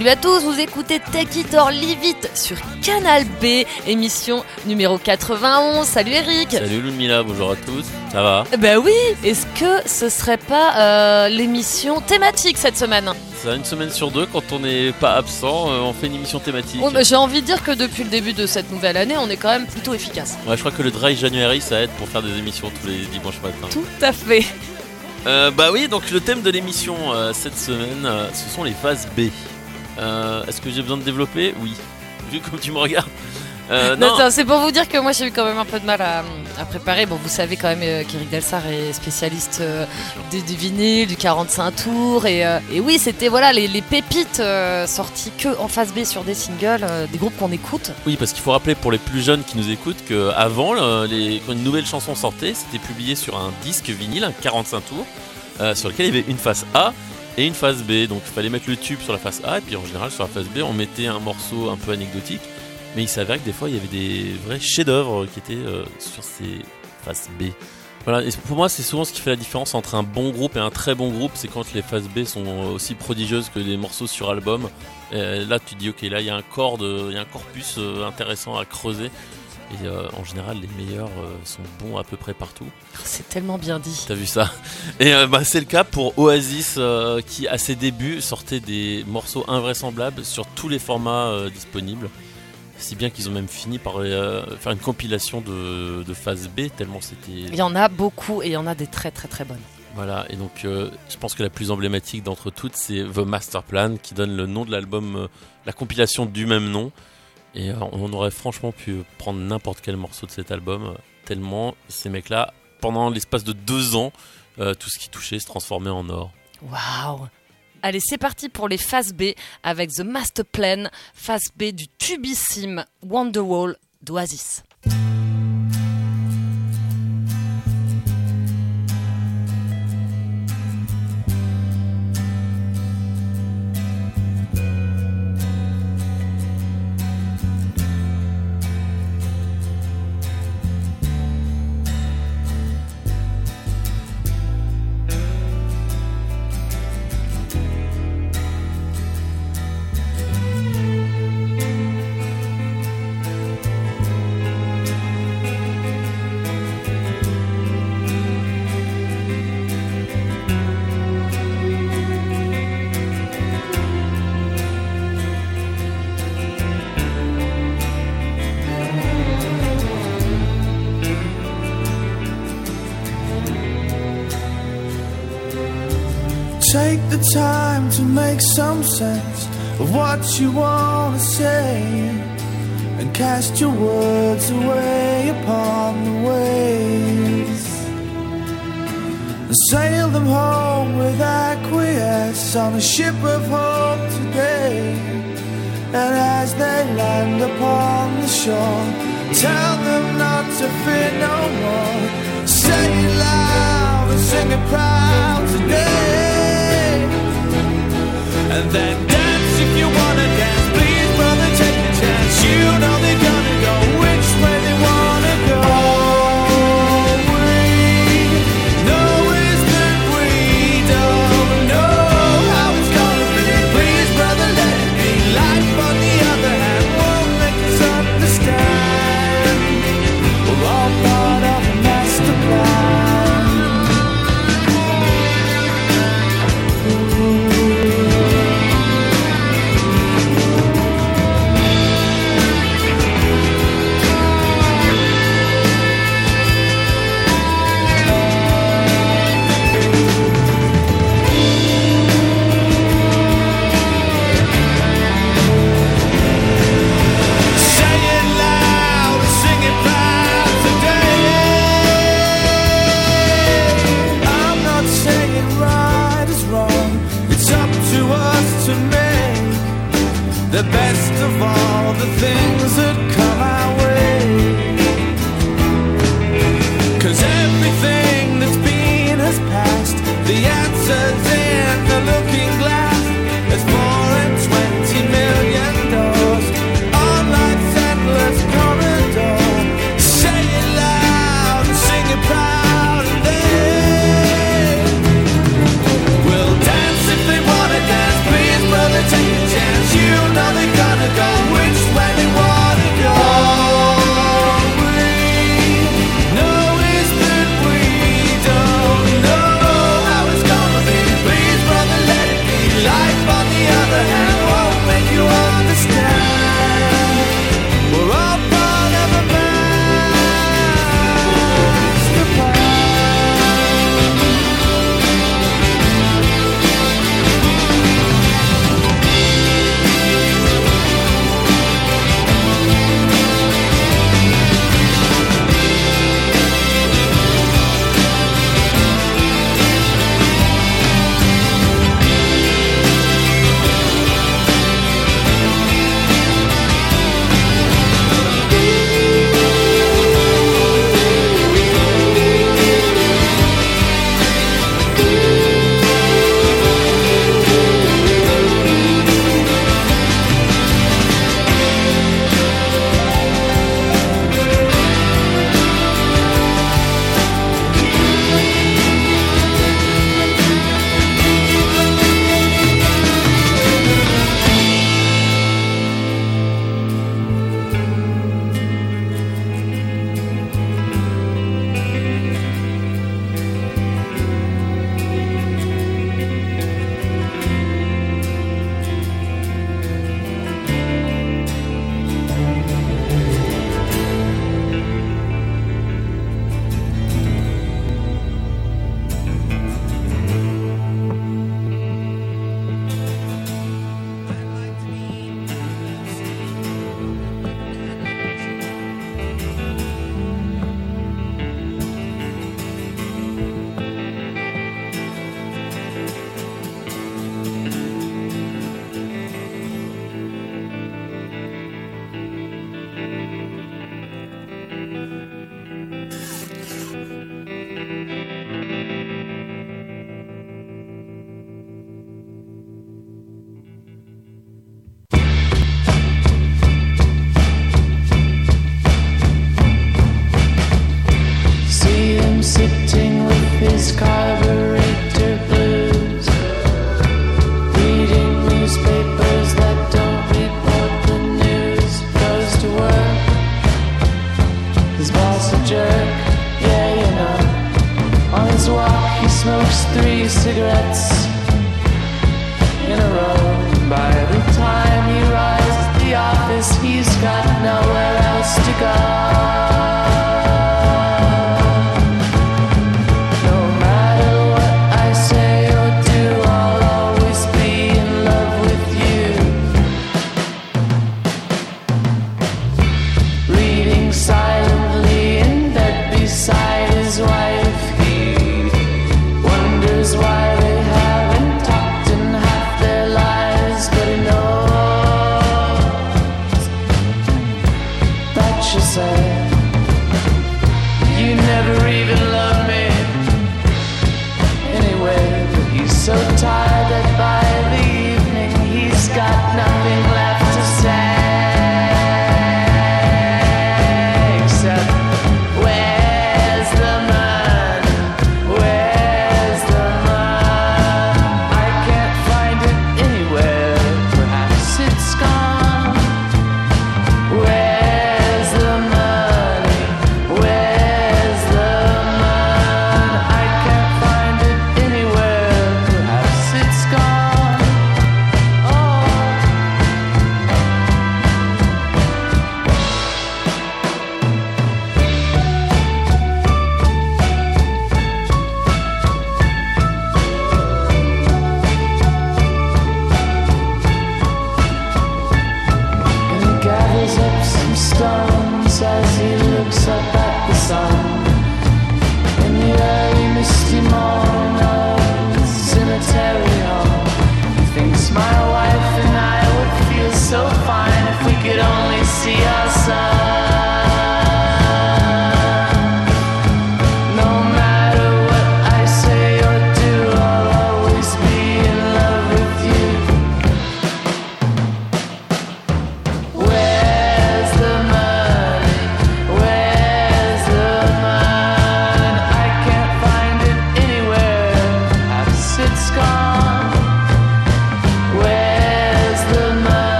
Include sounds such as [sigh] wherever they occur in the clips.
Salut à tous, vous écoutez Take It or Leave It sur Canal B, émission numéro 91. Salut Eric Salut Ludmilla, bonjour à tous, ça va? Eh Ben oui, est-ce que ce serait pas euh, l'émission thématique cette semaine? Ça une semaine sur deux, quand on n'est pas absent, euh, on fait une émission thématique. Oh, J'ai envie de dire que depuis le début de cette nouvelle année, on est quand même plutôt efficace. Ouais, je crois que le Dry January ça aide pour faire des émissions tous les dimanches matins. Tout à fait. Euh, bah oui, donc le thème de l'émission euh, cette semaine, ce sont les phases B. Euh, Est-ce que j'ai besoin de développer? Oui. Vu comme tu me regardes. Euh, Non, c'est pour vous dire que moi j'ai eu quand même un peu de mal à, à préparer. Bon, vous savez quand même euh, qu'Eric Delsar est spécialiste euh, du, du vinyle, du 45 tours. Et, euh, et oui, c'était voilà les, les pépites sorties que en phase B sur des singles, des groupes qu'on écoute. oui, parce qu'il faut rappeler pour les plus jeunes qui nous écoutent qu'avant, quand une nouvelle chanson sortait, c'était publié sur un disque vinyle, un 45 tours, sur lequel il y avait une face A et une face B. Donc il fallait mettre le tube sur la face A, et puis en général sur la face B, on mettait un morceau un peu anecdotique. Mais il s'avérait que des fois, il y avait des vrais chefs-d'œuvre qui étaient euh, sur ces faces B. Voilà, et pour moi, c'est souvent ce qui fait la différence entre un bon groupe et un très bon groupe, c'est quand les phases B sont aussi prodigieuses que les morceaux sur album. Euh, là, tu te dis, ok, là, il y a un corps, de- il y a un corpus euh, intéressant à creuser. Et euh, en général, les meilleurs euh, sont bons à peu près partout. C'est tellement bien dit. T'as vu ça? Et euh, bah, c'est le cas pour Oasis, qui à ses débuts sortait des morceaux invraisemblables sur tous les formats disponibles. Si bien qu'ils ont même fini par faire une compilation de, de phase B, tellement c'était. Il y en a beaucoup et il y en a des très très très bonnes. Voilà, et donc euh, je pense que la plus emblématique d'entre toutes, c'est The Master Plan, qui donne le nom de l'album, euh, la compilation du même nom. Et euh, on aurait franchement pu prendre n'importe quel morceau de cet album, euh, tellement ces mecs-là, pendant l'espace de deux ans, euh, tout ce qui touchait se transformait en or. Waouh Allez, c'est parti pour les phases B avec The Master Plan, phase B du tubissime Wonderwall d'Oasis. Sense of what you want to say and cast your words away upon the waves and sail them home with acquiesce on a ship of hope today. And as they land upon the shore, tell them not to fear no more. Say it loud and sing it proud today. And then the things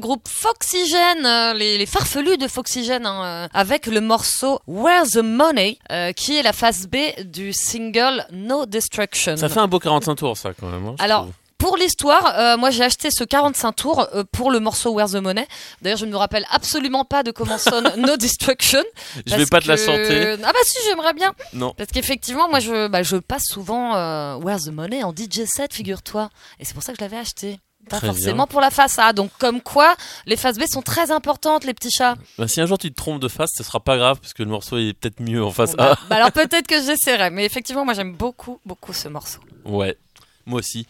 groupe Foxygène, euh, les, les farfelus de Foxygène, hein, euh, avec le morceau Where's the Money, euh, qui est la phase B du single No Destruction. Ça fait un beau 45 tours, ça, quand même. hein, Alors, trouve. Pour l'histoire, euh, moi j'ai acheté ce 45 tours euh, pour le morceau Where's the Money. D'ailleurs, je ne me rappelle absolument pas de comment sonne [laughs] No Destruction. Je vais pas te la chanter. Ah bah si, j'aimerais bien. Non. Parce qu'effectivement, moi je, bah, je passe souvent euh, Where's the Money en DJ set, figure-toi. Et c'est pour ça que je l'avais acheté. Pas Très forcément bien. pour la face A. Donc comme quoi, les faces B sont très importantes, les petits chats. Bah, si un jour tu te trompes de face, ce sera pas grave, parce que le morceau est peut-être mieux en face Bon, bah, A. bah alors peut-être que j'essaierai. Mais effectivement, moi j'aime beaucoup, beaucoup ce morceau. Ouais, moi aussi.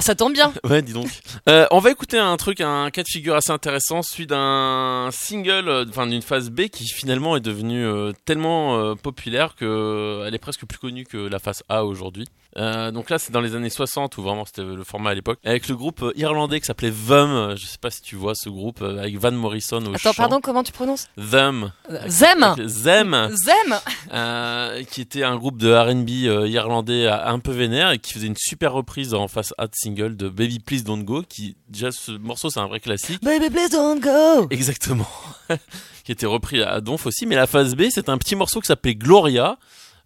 Ça tombe bien. [laughs] Ouais, dis donc. Euh, on va écouter un truc, un cas de figure assez intéressant, celui d'un single, euh, enfin d'une phase B qui finalement est devenue euh, tellement euh, populaire que elle est presque plus connue que la phase A aujourd'hui. Euh, donc là, c'est dans les années 60 où vraiment c'était le format à l'époque, avec le groupe euh, irlandais qui s'appelait Them. Je sais pas si tu vois ce groupe euh, avec Van Morrison au Attends, chant. pardon, comment tu prononces Them. Zem Them. Zem Euh, qui était un groupe de R&B irlandais un peu vénère et qui faisait une super reprise en face A de single de Baby Please Don't Go qui déjà ce morceau c'est un vrai classique Baby, please don't go exactement [laughs] qui était repris à Donf aussi mais la phase B c'est un petit morceau qui s'appelait Gloria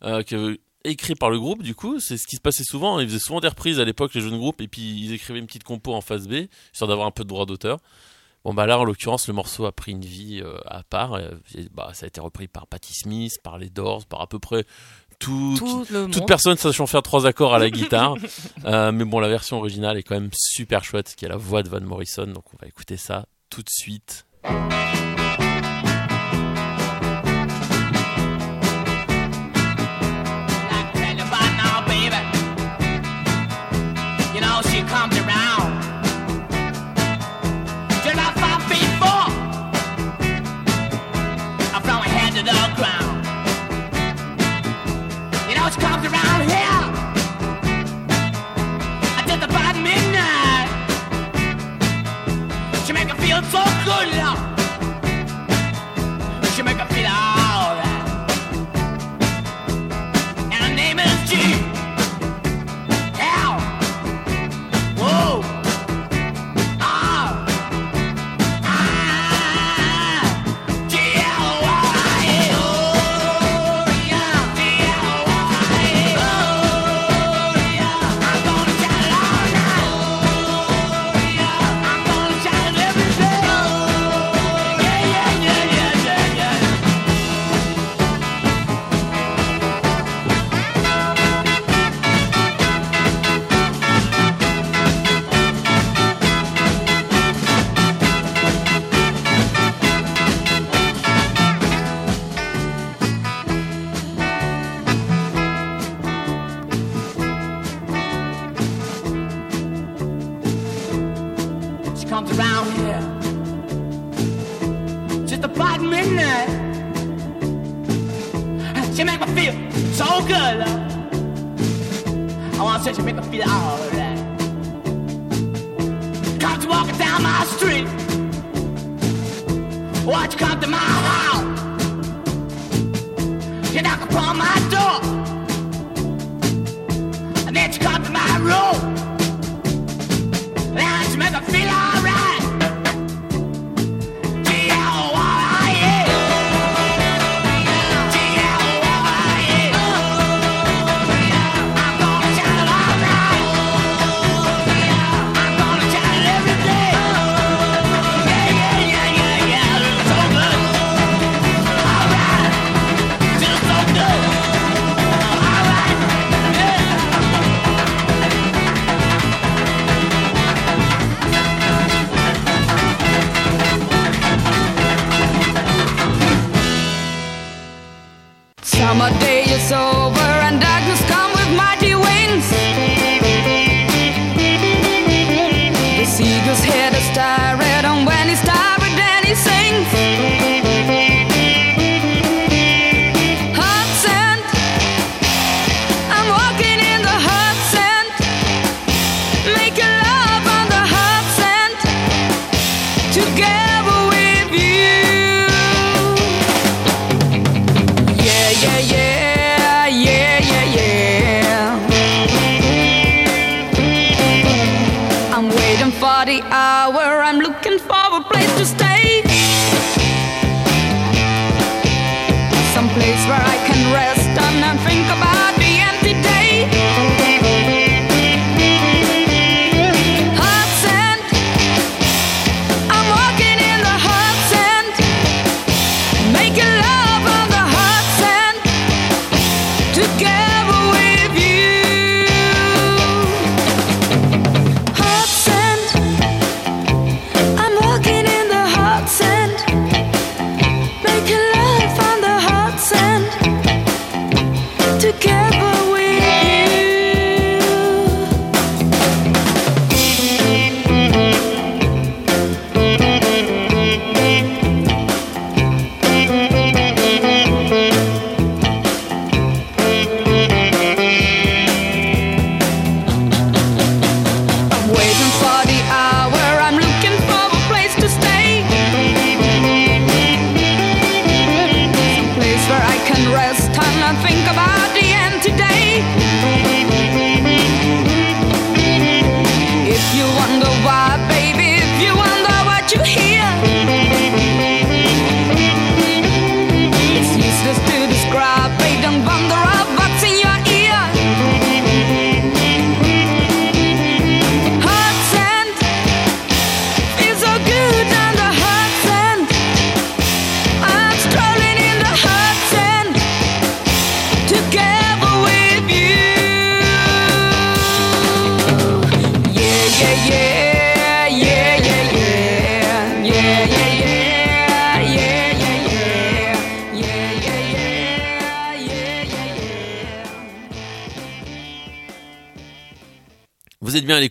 euh, que écrit par le groupe du coup c'est ce qui se passait souvent ils faisaient souvent des reprises à l'époque les jeunes groupes et puis ils écrivaient une petite compo en phase B histoire d'avoir un peu de droit d'auteur Bon bah là en l'occurrence le morceau a pris une vie euh, à part et, bah, ça a été repris par Patti Smith, par les Doors, par à peu près tout, Tout le toute personne sachant faire trois accords à la [laughs] guitare. Euh, mais bon, la version originale est quand même super chouette, qui a la voix de Van Morrison. Donc on va écouter ça tout de suite.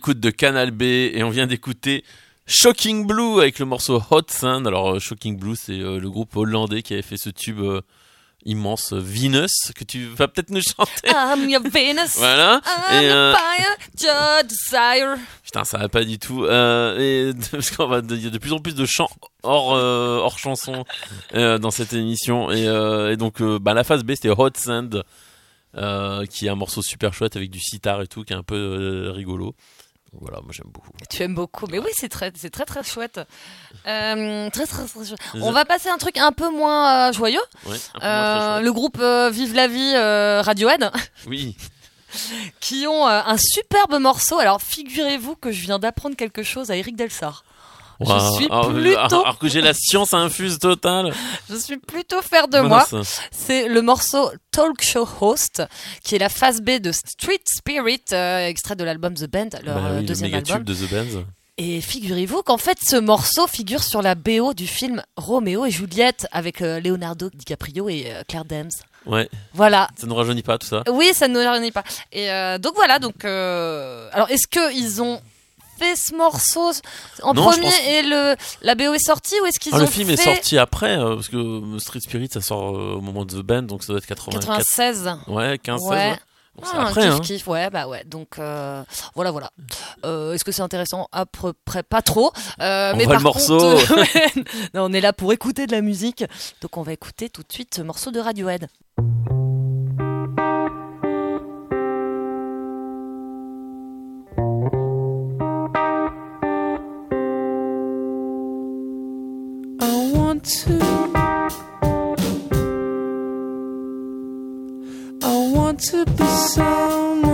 L'écoute de Canal B et on vient d'écouter Shocking Blue avec le morceau Hot Sand. Alors euh, Shocking Blue c'est euh, le groupe hollandais qui avait fait ce tube euh, immense Venus que tu vas peut-être nous chanter. [laughs] I'm your Venus. Voilà. I'm Et, euh, fire, your desire. Putain, ça va pas du tout. Euh, et [laughs] parce qu'on va, il y a de plus en plus de chants hors euh, hors chanson dans cette émission. Et, et donc, bah, la phase B, c'était Hot Sand, qui est un morceau super chouette avec du sitar et tout, qui est un peu rigolo. Voilà, moi j'aime beaucoup. Tu aimes beaucoup, mais oui, c'est très, c'est très, très chouette. Euh, très, très, très chouette. On va passer à un truc un peu moins euh, joyeux. Ouais, un peu moins Euh, très chouette. le groupe Vive la vie Radiohead, Oui. [laughs] qui ont un superbe morceau. Alors, figurez-vous que je viens d'apprendre quelque chose à Eric Delsart. Waouh. suis alors, plutôt- alors que j'ai la science infuse totale. Je suis plutôt fier de moi. C'est le morceau Talk Show Host, qui est la phase B de Street Spirit, euh, extrait de l'album The Band, leur Bah euh, oui, le deuxième méga album. tube de The Benz. Et figurez-vous qu'en fait, ce morceau figure sur la BO du film Roméo et Juliette avec euh, Leonardo DiCaprio et euh, Claire Danes. Ouais, Voilà. ça nous rajeunit pas tout ça. Oui, ça ne nous réunit pas. Et euh, donc voilà. Donc, alors, est-ce que ils ont fait ce morceau en Non, premier et le la BO est sortie ou est-ce qu'ils Ah, ont le film fait est sorti après, euh, parce que euh, Street Spirit ça sort euh, au moment de The Band, donc ça doit être 84. 96 Ouais, 15, 16. Ouais. ouais. Bon, Ah, après, kiff, hein. kiff, ouais, bah ouais. Donc euh, voilà, voilà. Euh, Est-ce que c'est intéressant? À peu près pas trop. Euh, On mais par le morceau. contre, [laughs] [laughs] non, on est là pour écouter de la musique. Donc on va écouter tout de suite ce morceau de Radiohead. To. I want to be someone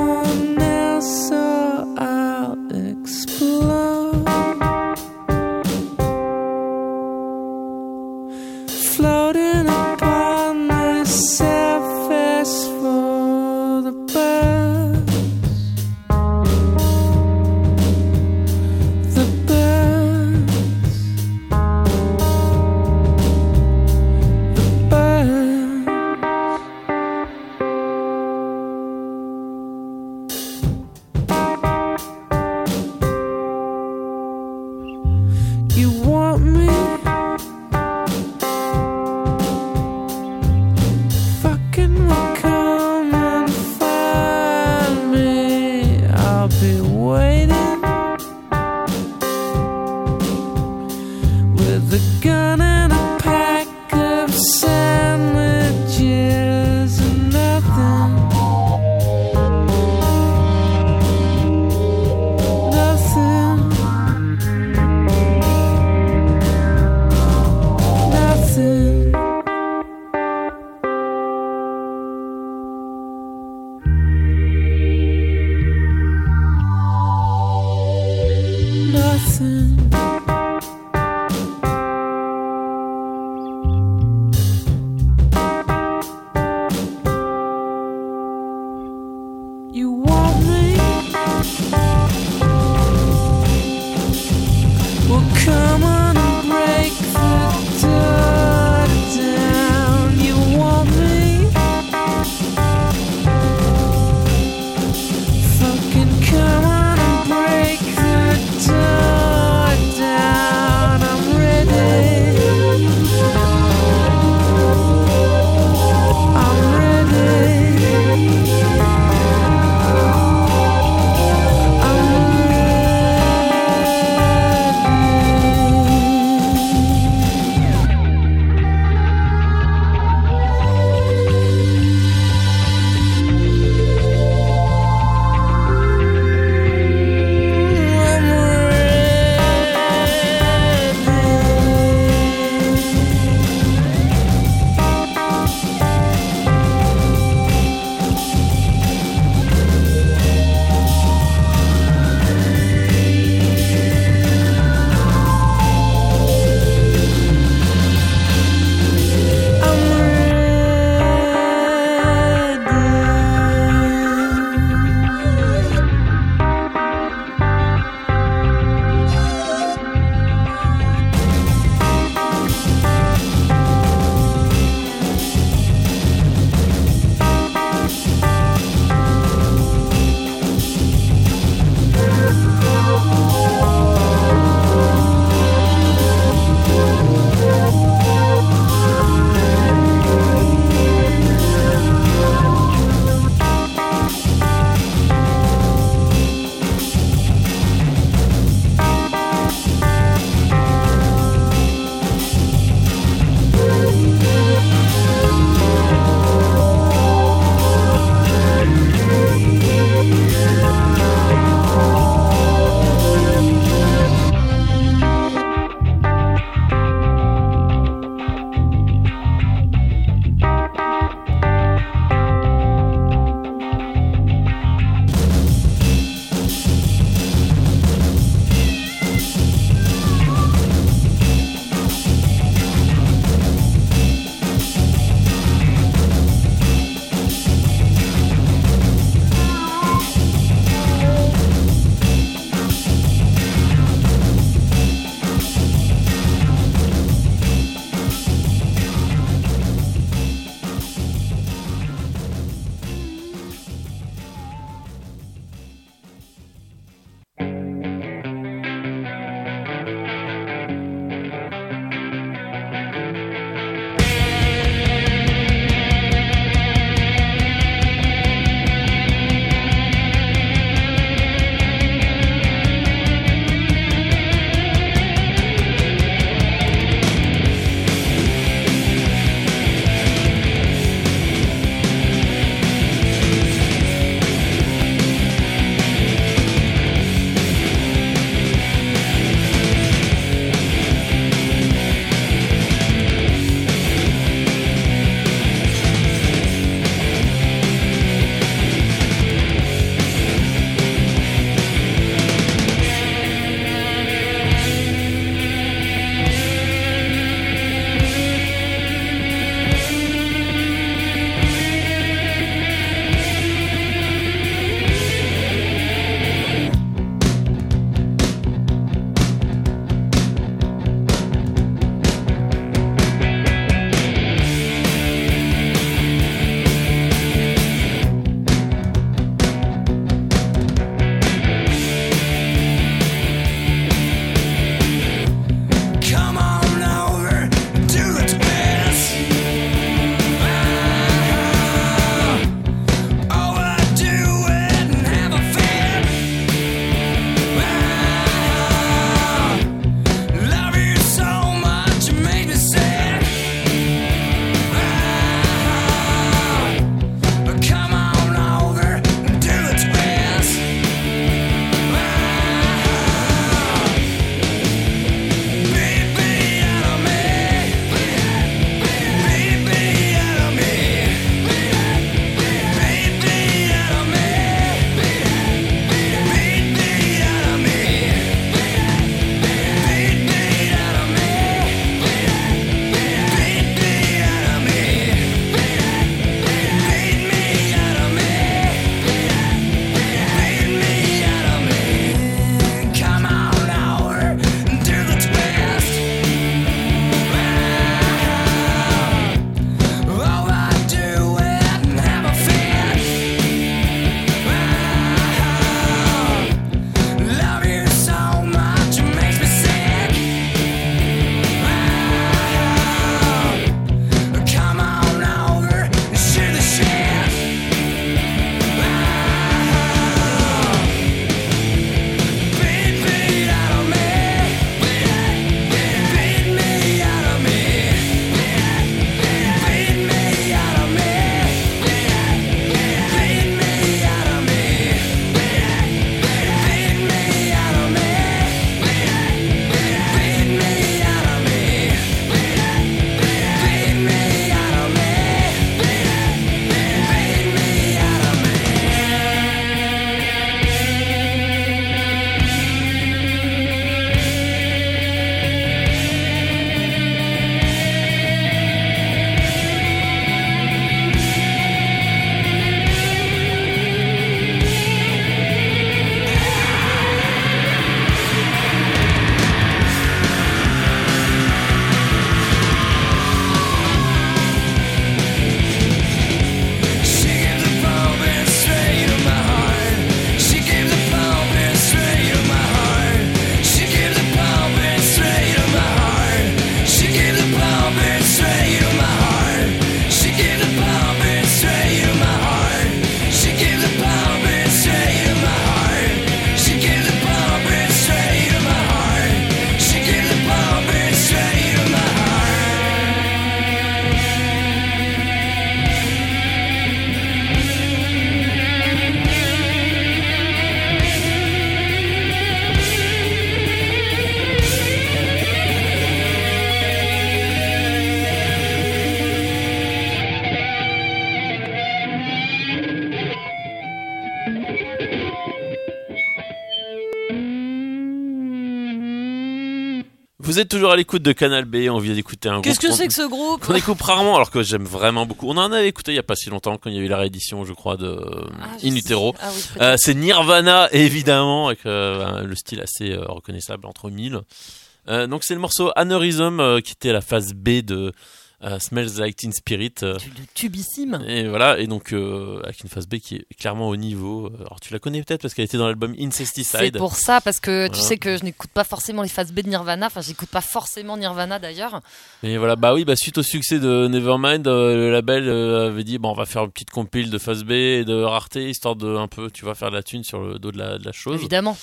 Vous êtes toujours à l'écoute de Canal B, on vient d'écouter un Qu'est-ce que c'est que ce groupe qu'on écoute rarement, alors que j'aime vraiment beaucoup. On en avait écouté il y a pas si longtemps, quand il y a eu la réédition, je crois, de Ah, In. Utero. Ah oui. Euh, c'est Nirvana, évidemment, avec euh, le style assez euh, reconnaissable entre mille. Donc c'est le morceau Aneurysm qui était la phase B de euh, Smells Like Teen Spirit. euh, Tu- le tubissime. et voilà, et donc euh, avec une phase B qui est clairement au niveau. Euh, Alors tu la connais peut-être parce qu'elle était dans l'album C'est Incesticide. pour ça, parce que tu Voilà. sais que je n'écoute pas forcément les phases B de Nirvana. Enfin, j'écoute pas forcément Nirvana d'ailleurs. Et voilà, bah oui, bah suite au succès de Nevermind, euh, le label avait dit bon, on va faire une petite compile de phase B et de rareté histoire de un peu, tu vas faire de la thune sur le dos de la, de la chose. Évidemment.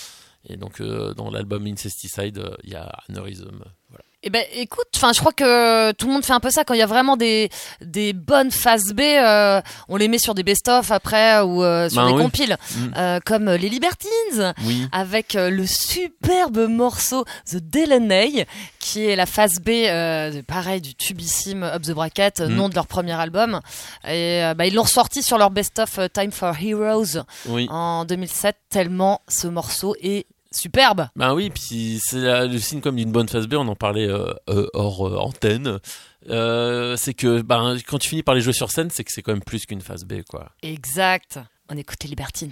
Et donc dans l'album Incesticide, il y a Aneurysm. Voilà. Eh ben, écoute, enfin, je crois que tout le monde fait un peu ça quand il y a vraiment des des bonnes phases B. euh, on les met sur des best-of après ou euh, sur Ben des oui. compiles, Mm. euh, comme les Libertines. Oui. avec euh, le superbe morceau The Delaney, qui est la phase B, euh, de- pareil, du tubissime Up the Bracket, euh, Mm. nom de leur premier album. Et euh, bah, ils l'ont ressorti sur leur best-of euh, Time for Heroes Oui. en 2007, tellement ce morceau est superbe. Ben oui, puis c'est le signe comme d'une bonne phase B, on en parlait euh, euh, hors euh, antenne. C'est que ben, quand tu finis par les jouer sur scène, c'est que c'est quand même plus qu'une phase B, quoi. Exact. On écoute les Libertines.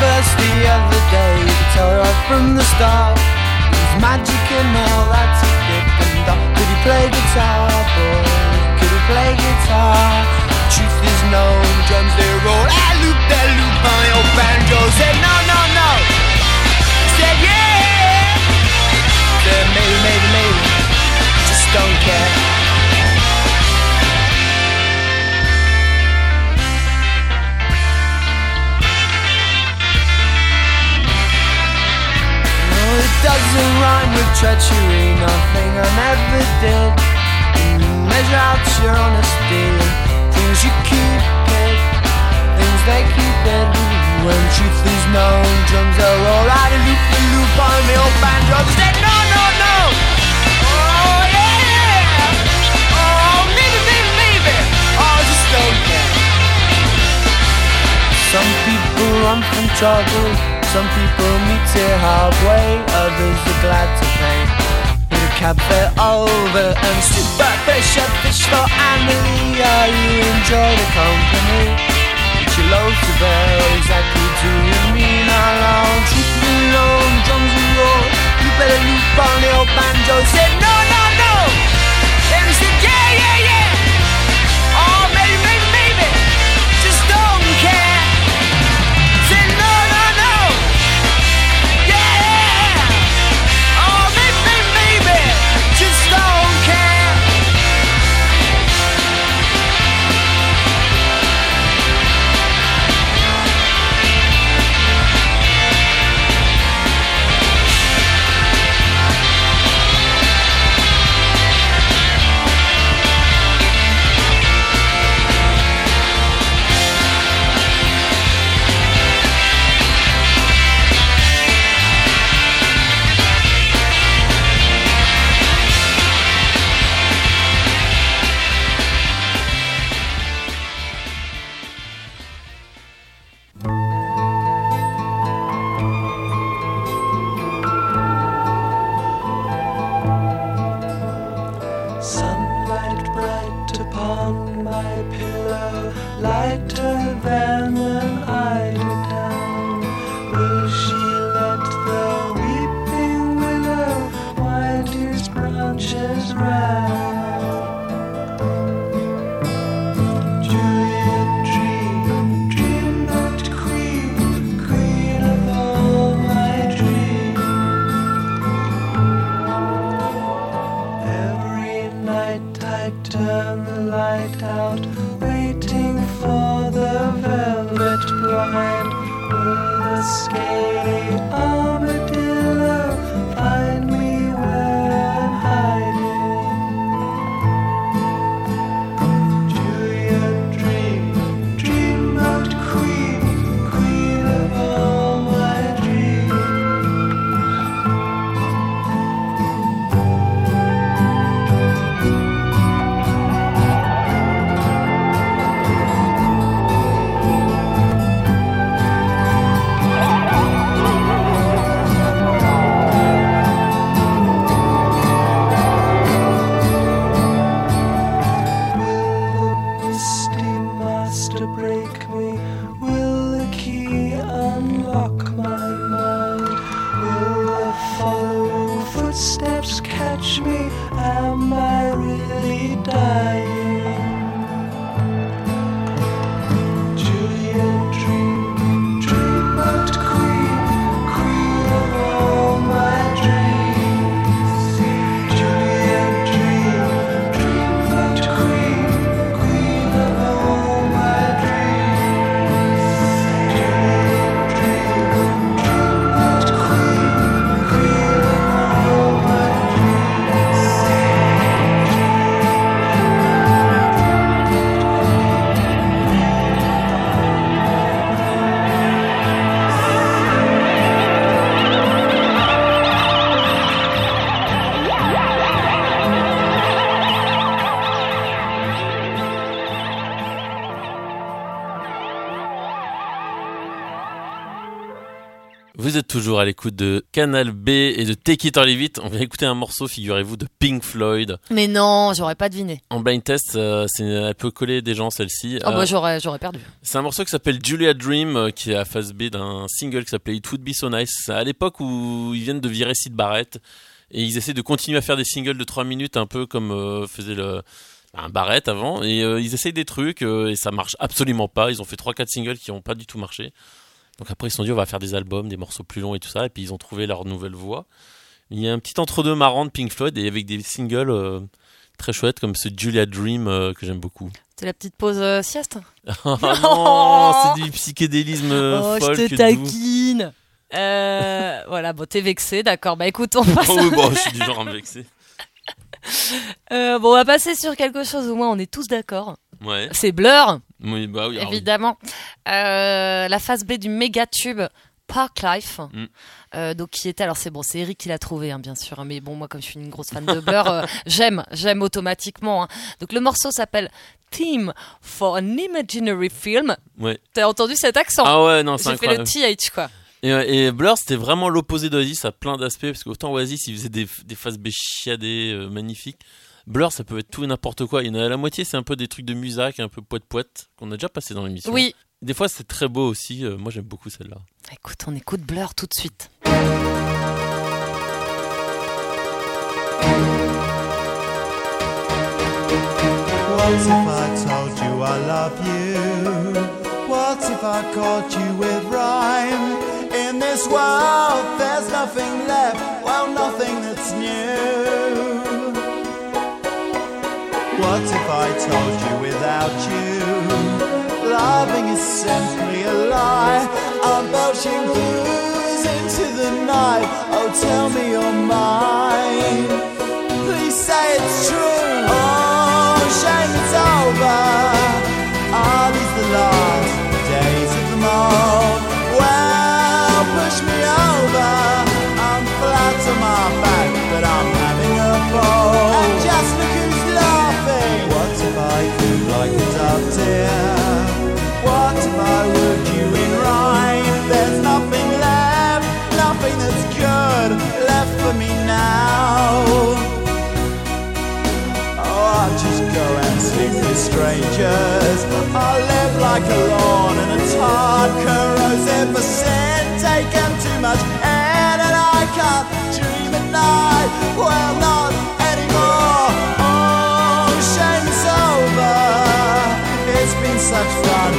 On the the other day, you tell her right from the start. There's magic and all that he did. And uh, could he play guitar, boy? Could he play guitar? Truth is known, drums they roll. I loop that loop on your banjo. Said no, no, no. Said yeah. Said maybe, maybe, maybe. Just don't care. It doesn't rhyme with treachery, nothing I never did. You measure out your honesty, things you keep it, things they keep it. When truth is known, drums are and loop the loop on the old banjo. They say no, no, no. Oh yeah. Oh maybe, maybe, maybe. Oh, just don't care. Some people run from trouble, some people meet it halfway, others are glad to pay. With a cab fare over and super fish a fish for Amelia, you enjoy the company. But your loads bear, exactly do you mean how long? Truth be known, drums and roll, you better loop on the old banjo. Said no, no, no, and he said yeah, yeah, yeah. breath. Toujours à l'écoute de Canal B et de Take It or Leave It. On vient écouter un morceau, figurez-vous, de Pink Floyd. Mais non, j'aurais pas deviné. En blind test, euh, c'est elle peut coller des gens celle-ci. Ah Euh, bah j'aurais j'aurais perdu. c'est un morceau qui s'appelle Julia Dream, euh, qui est à phase B d'un single qui s'appelait It Would Be So Nice. À l'époque où ils viennent de virer Sid Barrett et ils essaient de continuer à faire des singles de 3 minutes, un peu comme euh, faisait le un Barrett avant. Et euh, ils essayent des trucs euh, et ça marche absolument pas. Ils ont fait 3-4 singles qui n'ont pas du tout marché. Donc après ils se sont dit on va faire des albums, des morceaux plus longs et tout ça. Et puis ils ont trouvé leur nouvelle voix. Il y a un petit entre-deux marrant de Pink Floyd et avec des singles euh, très chouettes comme ce Julia Dream euh, que j'aime beaucoup. C'est la petite pause euh, sieste Oh [laughs] non, [laughs] c'est du psychédélisme Oh, folk je te taquine [laughs] voilà, bon, t'es vexé, d'accord. Bah écoute, on passe. Oh oui, bon, je suis du genre à me vexer. Bon, on va passer sur quelque chose au moins on est tous d'accord. Ouais. C'est Blur, Oui, bah oui. oui. évidemment. Euh, la phase B du méga tube Park Life. Mm. Euh, donc qui était alors c'est bon c'est Eric qui l'a trouvé hein, bien sûr hein, mais bon moi comme je suis une grosse fan de Blur euh, [laughs] j'aime j'aime automatiquement hein. donc le morceau s'appelle Theme for an Imaginary Film Ouais. t'as entendu cet accent? Ah ouais, non, c'est j'ai fait le incroyable. TH quoi Et, et Blur, c'était vraiment l'opposé d'Oasis à plein d'aspects, parce qu'autant Oasis, ils faisaient des, des phases B chiadées, euh, magnifiques. Blur, ça peut être tout et n'importe quoi. Il y en a la moitié, c'est un peu des trucs de musac, un peu poète-poète, qu'on a déjà passé dans l'émission. oui Des fois, c'est très beau aussi. euh, moi, j'aime beaucoup celle-là. écoute on écoute Blur tout de suite What if I told you I love you? What if I caught you with rhyme? In this world, there's nothing left, well, nothing that's new. What if I told you without you? Loving is simply a lie. I'm belching booze into the night. Oh, tell me you're mine. Please say it's true. Oh, shame it's over. Go and sleep with strangers. I'll live like a lawn in a tart, corrosive sin, taken too much air, and I can't dream at night. Well, not anymore. Oh, shame's over. It's been such fun,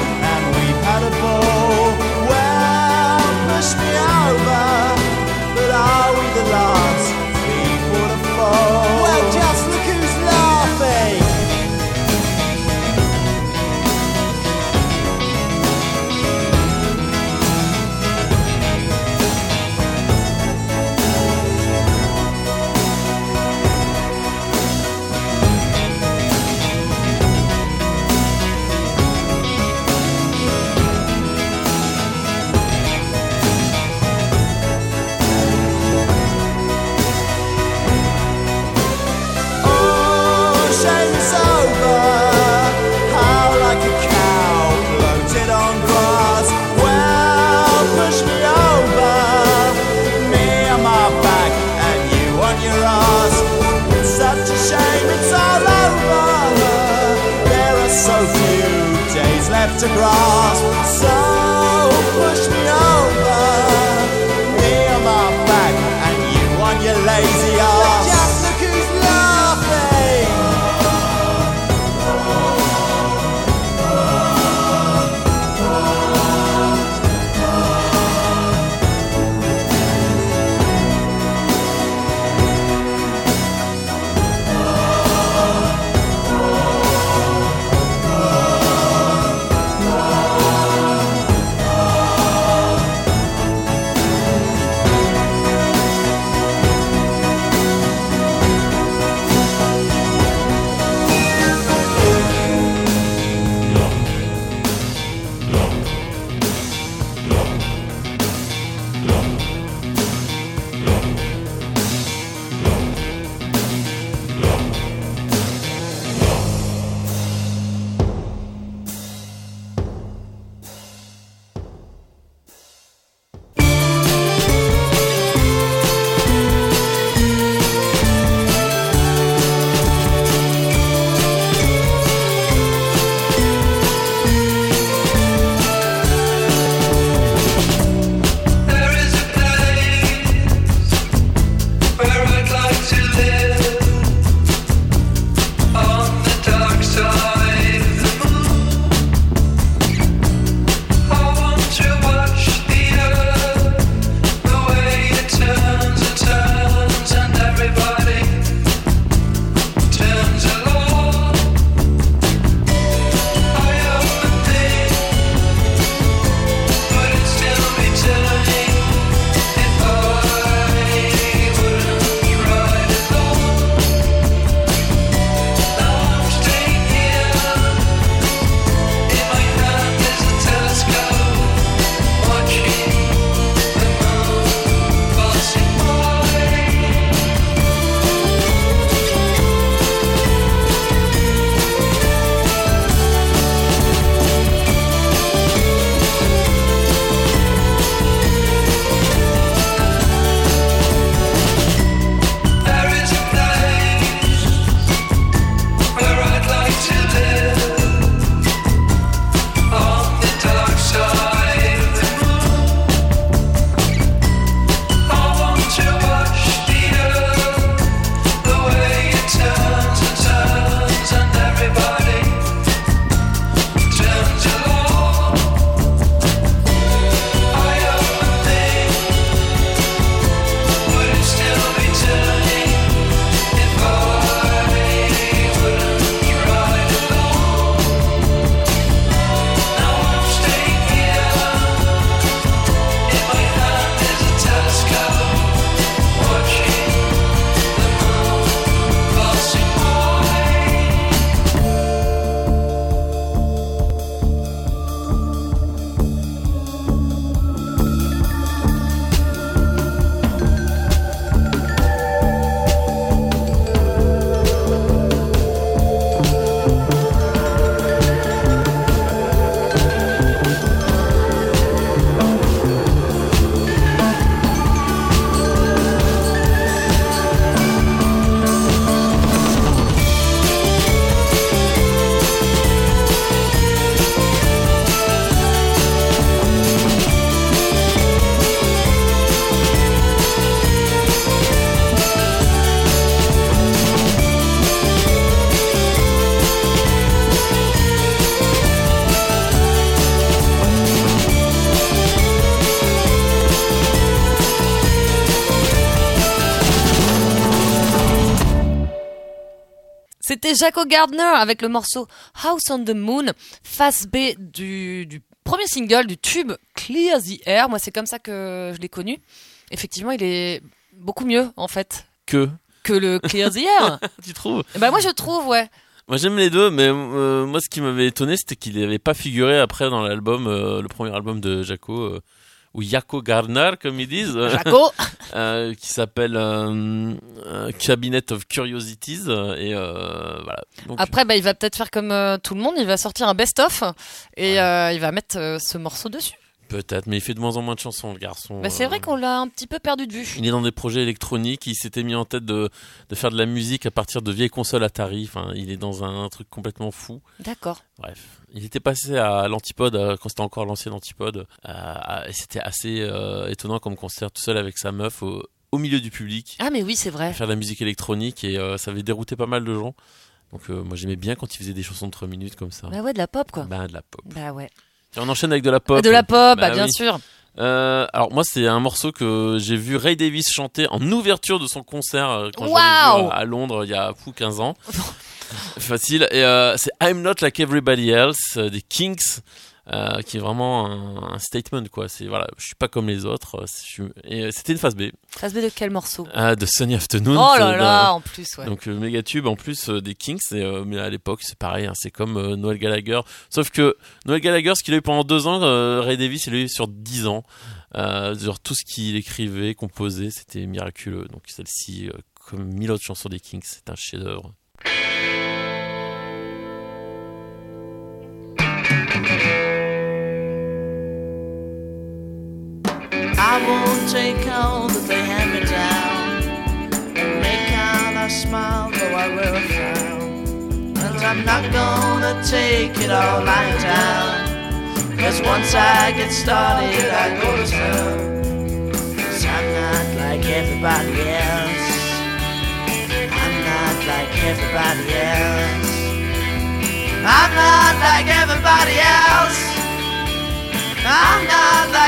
Jaco Gardner avec le morceau House on the Moon, face B du, du premier single du tube Clear the Air. Moi, c'est comme ça que je l'ai connu. Effectivement, il est beaucoup mieux, en fait, Que que le Clear the Air. [laughs] Tu trouves? Bah, moi, je trouve, ouais. Moi j'aime les deux, mais euh, moi ce qui m'avait étonné c'était qu'il n'avait pas figuré après dans l'album, euh, le premier album de Jaco, euh, ou Jaco Gardner comme ils disent, Jaco. [laughs] euh, qui s'appelle euh, euh, Cabinet of Curiosities. et euh, voilà. Donc, Après, bah, il va peut-être faire comme tout le monde, il va sortir un best-of et il va mettre ce morceau dessus. Peut-être, mais il fait de moins en moins de chansons, le garçon. Bah, c'est euh, vrai qu'on l'a un petit peu perdu de vue. Il est dans des projets électroniques, il s'était mis en tête de, de faire de la musique à partir de vieilles consoles Atari, enfin, il est dans un, truc complètement fou. D'accord. Bref, il était passé à l'Antipode euh, quand c'était encore l'ancien Antipode, euh, et c'était assez euh, étonnant comme concert tout seul avec sa meuf au, au milieu du public, Ah, mais oui, c'est vrai. faire de la musique électronique et euh, ça avait dérouté pas mal de gens. Donc euh, moi j'aimais bien quand il faisait des chansons de 3 minutes comme ça. Bah ouais, de la pop, quoi. Ben, de la pop. Bah ouais. Et on enchaîne avec de la pop. de la pop, bah, Bah bien oui. sûr. Euh, alors moi c'est un morceau que j'ai vu Ray Davis chanter en ouverture de son concert euh, quand Waouh vu à, Londres il y a fou 15 ans. [laughs] Facile. Et euh, c'est I'm Not Like Everybody Else euh, des Kinks. Euh, qui est vraiment un, un statement quoi. C'est voilà je suis pas comme les autres euh, je suis- et euh, c'était une phase B. Phase B de quel morceau? Euh, de Sunny Afternoon Oh là là, en plus, ouais. donc méga tube en plus des Kings et, mais à l'époque c'est pareil hein, c'est comme Noël Gallagher. Sauf que Noël Gallagher ce qu'il a eu pendant deux ans Ray Davis il l'a eu sur dix ans genre tout ce qu'il écrivait composait c'était miraculeux. Donc celle-ci comme mille autres chansons des Kings c'est un chef take all that they hand me down and make out I smile though I a frown. And I'm not gonna take it all lying down. Cause once I get started, I go to town. Cause I'm not like everybody else. I'm not like everybody else. I'm not like everybody else. I'm not like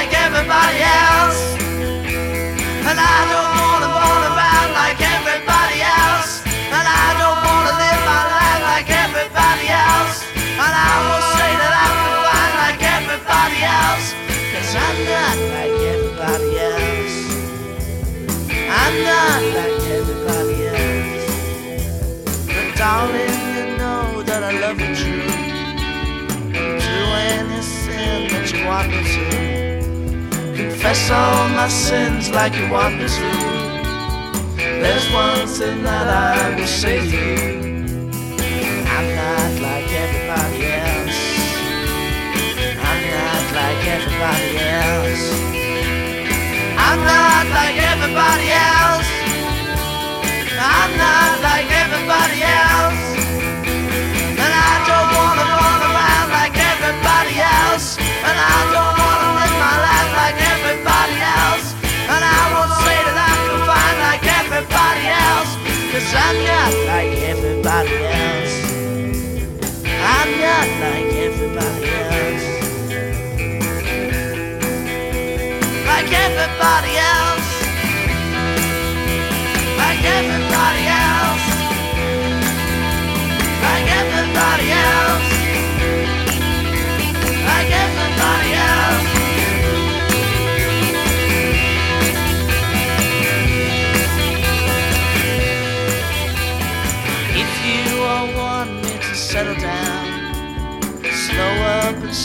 Confess all my sins like you want me to. There's one thing that I will say to you. I'm not like everybody else. I'm not like everybody else. I'm not like everybody else. I'm not like everybody else. I'm not like everybody else. I'm not like everybody else. Like everybody else. Like everybody else. Like everybody else.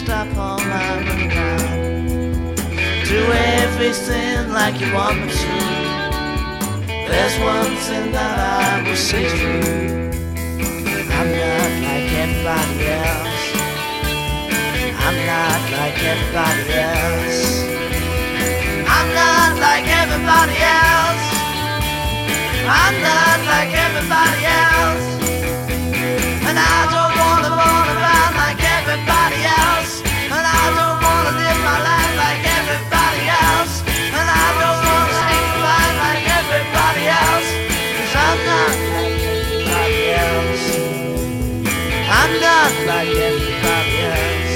Stop all my around. Do everything like you want me to. There's one thing that I will say to you. I'm not like everybody else. I'm not like everybody else. I'm not like everybody else. I'm not like everybody else. And I don't everybody else. And I don't wanna live my life like everybody else. And I don't wanna speak fine like everybody else. Cause I'm not like everybody else. I'm not like everybody else.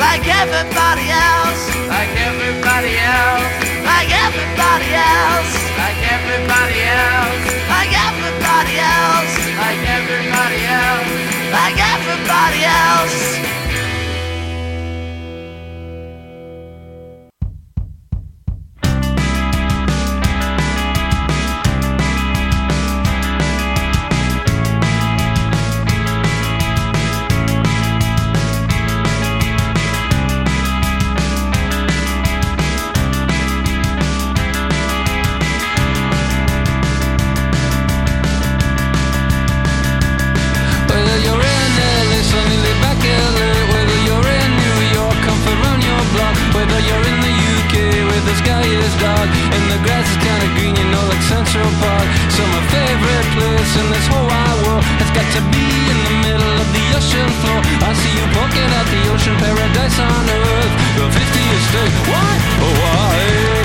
Like everybody else. Like everybody else. Like everybody else. Like everybody else. Like everybody else, like everybody else, like everybody else. The sky is dark and the grass is kinda green, you know, like Central Park. So my favorite place in this whole wide world has got to be in the middle of the ocean floor. I see you poking at the ocean, paradise on earth. Your 50 is straight. Why? Oh, why?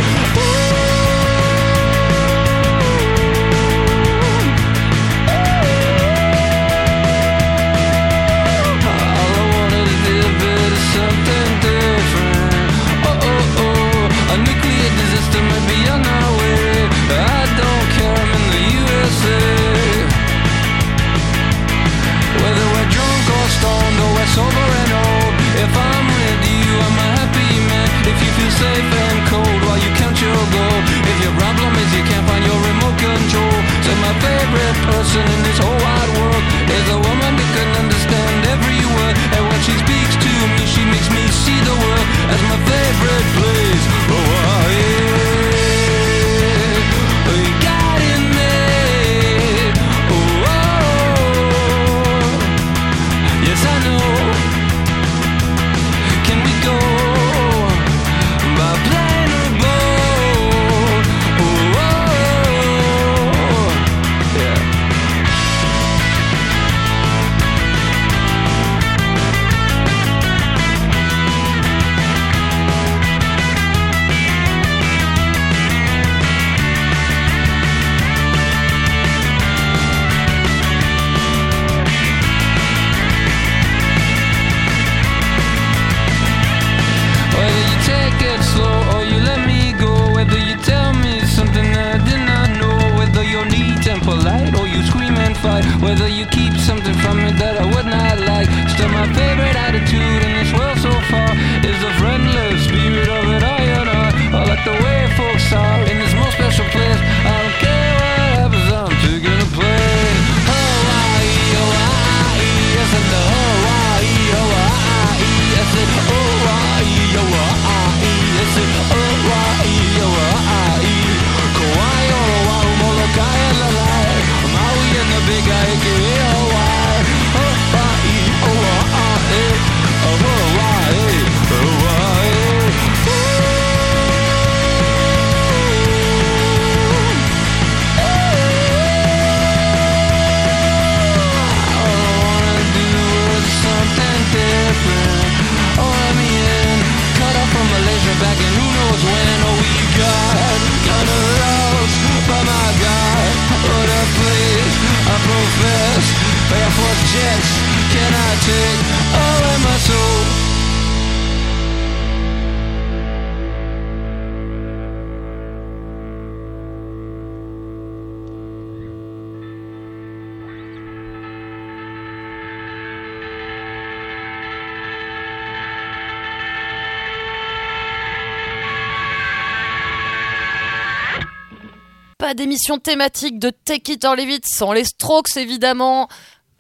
D'émission thématique de Take It or Leave It sans les Strokes évidemment.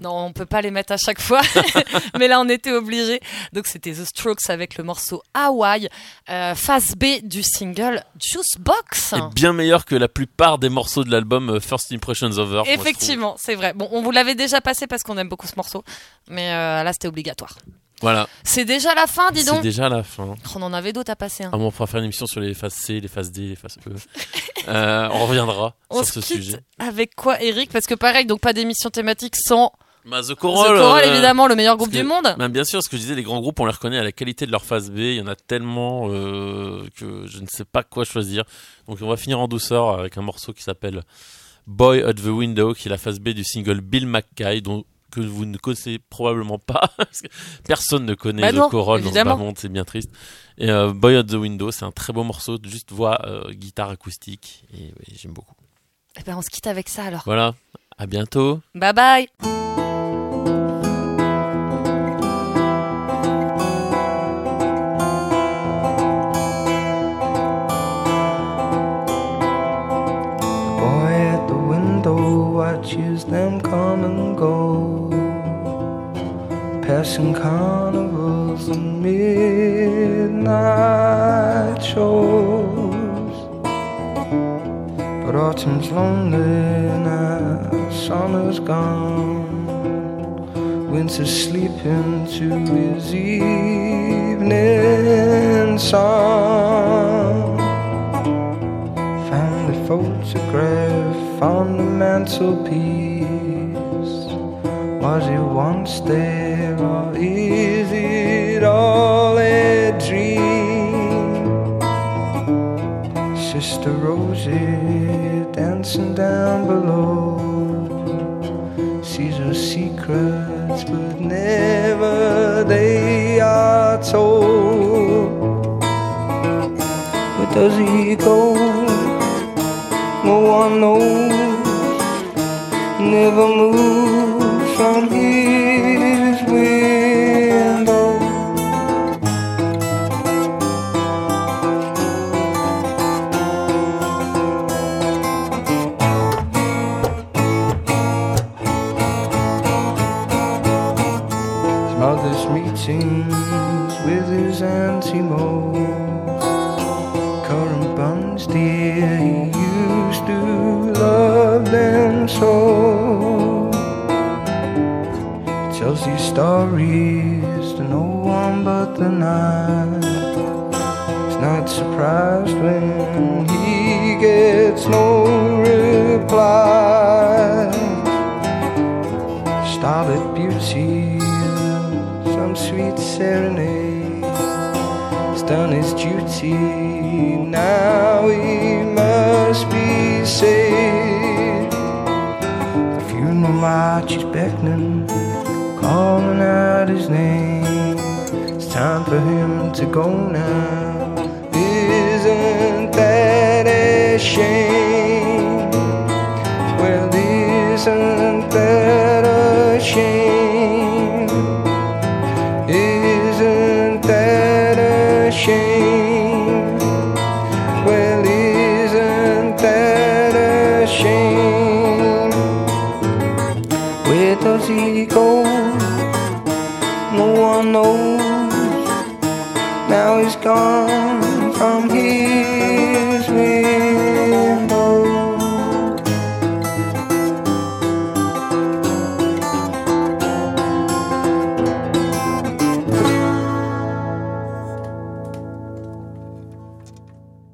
Non, on peut pas les mettre à chaque fois, [laughs] mais là on était obligé. Donc c'était The Strokes avec le morceau Hawaii, euh, phase B du single Juice Box. Et bien meilleur que la plupart des morceaux de l'album euh, First Impressions of Earth. Effectivement, c'est vrai. Bon, on vous l'avait déjà passé parce qu'on aime beaucoup ce morceau, mais euh, là c'était obligatoire. Voilà, C'est déjà la fin, dis c'est donc. déjà la fin. On en avait d'autres à passer. hein. Ah bon, on pourra faire une émission sur les phases C, les phases D, les phases E. [laughs] Euh, on reviendra [laughs] On sur se ce quitte sujet. avec quoi, Eric? Parce que pareil, donc pas d'émission thématique sans Bah, The The Coral, Coral, euh, évidemment, le meilleur groupe du monde. bah, bien sûr, ce que je disais, les grands groupes, on les reconnaît à la qualité de leur phase B. Il y en a tellement euh, que je ne sais pas quoi choisir. Donc on va finir en douceur avec un morceau qui s'appelle Boy at the Window, qui est la phase B du single Bill McKay, dont que vous ne connaissez probablement pas. [laughs] parce que personne ne connaît Bah The non, Coral dans bas monde, c'est bien triste. Et euh, Boy at the Window, c'est un très beau morceau, juste voix, euh, guitare acoustique. Et j'aime beaucoup. Eh ben, on se quitte avec ça alors. Voilà, à bientôt. Bye bye. And carnivals and midnight shows. But autumn's lonely now, summer's gone. Winter's sleeping to his evening song. Family photograph on the mantelpiece was it once there, or is it all a dream? Sister Rosie dancing down below sees her secrets, but never they are told. Where does he go? No one knows, never moves on here.